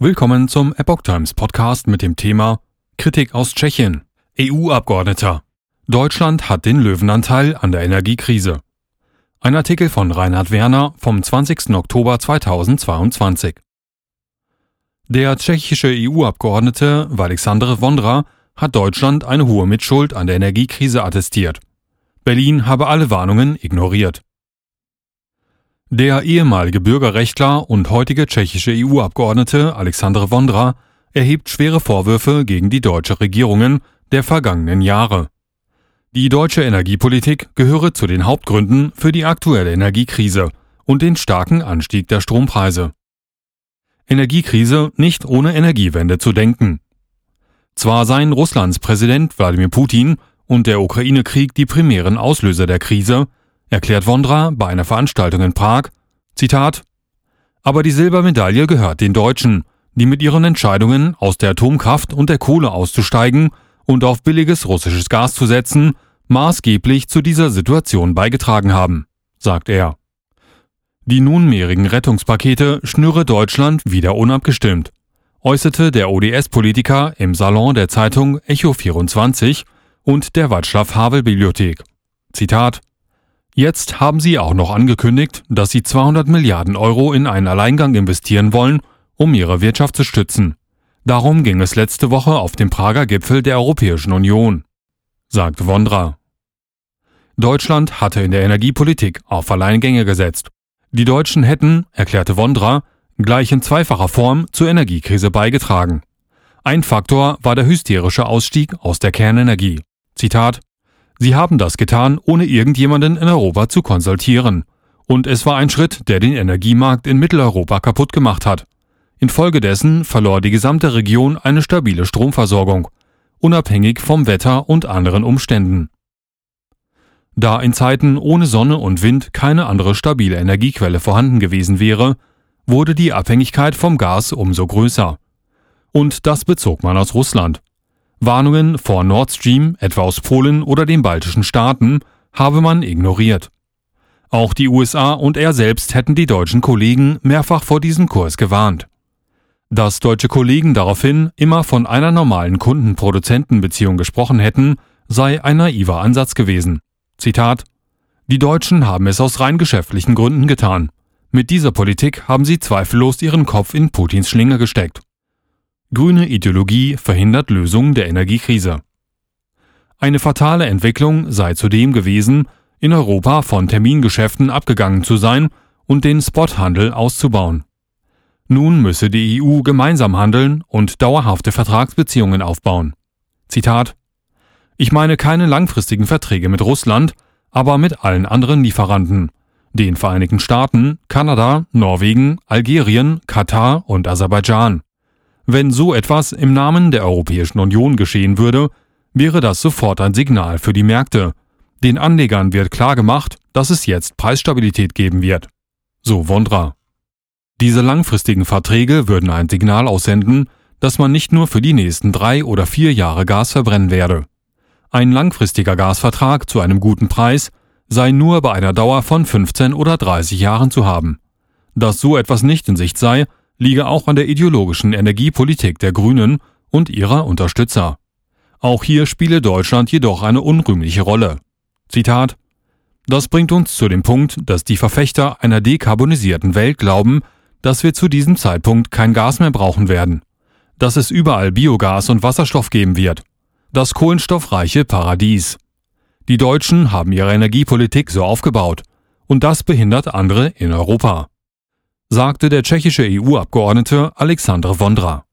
Willkommen zum Epoch Times Podcast mit dem Thema Kritik aus Tschechien. EU-Abgeordneter. Deutschland hat den Löwenanteil an der Energiekrise. Ein Artikel von Reinhard Werner vom 20. Oktober 2022. Der tschechische EU-Abgeordnete Alexandre Vondra hat Deutschland eine hohe Mitschuld an der Energiekrise attestiert. Berlin habe alle Warnungen ignoriert. Der ehemalige Bürgerrechtler und heutige tschechische EU-Abgeordnete Alexandre Vondra erhebt schwere Vorwürfe gegen die deutsche Regierungen der vergangenen Jahre. Die deutsche Energiepolitik gehöre zu den Hauptgründen für die aktuelle Energiekrise und den starken Anstieg der Strompreise. Energiekrise nicht ohne Energiewende zu denken. Zwar seien Russlands Präsident Wladimir Putin und der Ukraine-Krieg die primären Auslöser der Krise, erklärt Wondra bei einer Veranstaltung in Prag, Zitat, aber die Silbermedaille gehört den Deutschen, die mit ihren Entscheidungen aus der Atomkraft und der Kohle auszusteigen und auf billiges russisches Gas zu setzen, maßgeblich zu dieser Situation beigetragen haben, sagt er. Die nunmehrigen Rettungspakete schnüre Deutschland wieder unabgestimmt, äußerte der ODS-Politiker im Salon der Zeitung Echo 24 und der Václav-Havel-Bibliothek. Zitat Jetzt haben sie auch noch angekündigt, dass sie 200 Milliarden Euro in einen Alleingang investieren wollen, um ihre Wirtschaft zu stützen. Darum ging es letzte Woche auf dem Prager Gipfel der Europäischen Union, sagt Wondra. Deutschland hatte in der Energiepolitik auf Alleingänge gesetzt. Die Deutschen hätten, erklärte Wondra, gleich in zweifacher Form zur Energiekrise beigetragen. Ein Faktor war der hysterische Ausstieg aus der Kernenergie. Zitat Sie haben das getan, ohne irgendjemanden in Europa zu konsultieren. Und es war ein Schritt, der den Energiemarkt in Mitteleuropa kaputt gemacht hat. Infolgedessen verlor die gesamte Region eine stabile Stromversorgung, unabhängig vom Wetter und anderen Umständen. Da in Zeiten ohne Sonne und Wind keine andere stabile Energiequelle vorhanden gewesen wäre, wurde die Abhängigkeit vom Gas umso größer. Und das bezog man aus Russland. Warnungen vor Nord Stream, etwa aus Polen oder den baltischen Staaten, habe man ignoriert. Auch die USA und er selbst hätten die deutschen Kollegen mehrfach vor diesem Kurs gewarnt. Dass deutsche Kollegen daraufhin immer von einer normalen Kunden-Produzenten-Beziehung gesprochen hätten, sei ein naiver Ansatz gewesen. Zitat Die Deutschen haben es aus rein geschäftlichen Gründen getan. Mit dieser Politik haben sie zweifellos ihren Kopf in Putins Schlinge gesteckt. Grüne Ideologie verhindert Lösung der Energiekrise. Eine fatale Entwicklung sei zudem gewesen, in Europa von Termingeschäften abgegangen zu sein und den Spothandel auszubauen. Nun müsse die EU gemeinsam handeln und dauerhafte Vertragsbeziehungen aufbauen. Zitat Ich meine keine langfristigen Verträge mit Russland, aber mit allen anderen Lieferanten, den Vereinigten Staaten, Kanada, Norwegen, Algerien, Katar und Aserbaidschan. Wenn so etwas im Namen der Europäischen Union geschehen würde, wäre das sofort ein Signal für die Märkte. Den Anlegern wird klar gemacht, dass es jetzt Preisstabilität geben wird. So Wondra. Diese langfristigen Verträge würden ein Signal aussenden, dass man nicht nur für die nächsten drei oder vier Jahre Gas verbrennen werde. Ein langfristiger Gasvertrag zu einem guten Preis sei nur bei einer Dauer von 15 oder 30 Jahren zu haben. Dass so etwas nicht in Sicht sei, liege auch an der ideologischen Energiepolitik der Grünen und ihrer Unterstützer. Auch hier spiele Deutschland jedoch eine unrühmliche Rolle. Zitat Das bringt uns zu dem Punkt, dass die Verfechter einer dekarbonisierten Welt glauben, dass wir zu diesem Zeitpunkt kein Gas mehr brauchen werden, dass es überall Biogas und Wasserstoff geben wird, das kohlenstoffreiche Paradies. Die Deutschen haben ihre Energiepolitik so aufgebaut, und das behindert andere in Europa sagte der tschechische EU-Abgeordnete Alexandre Vondra.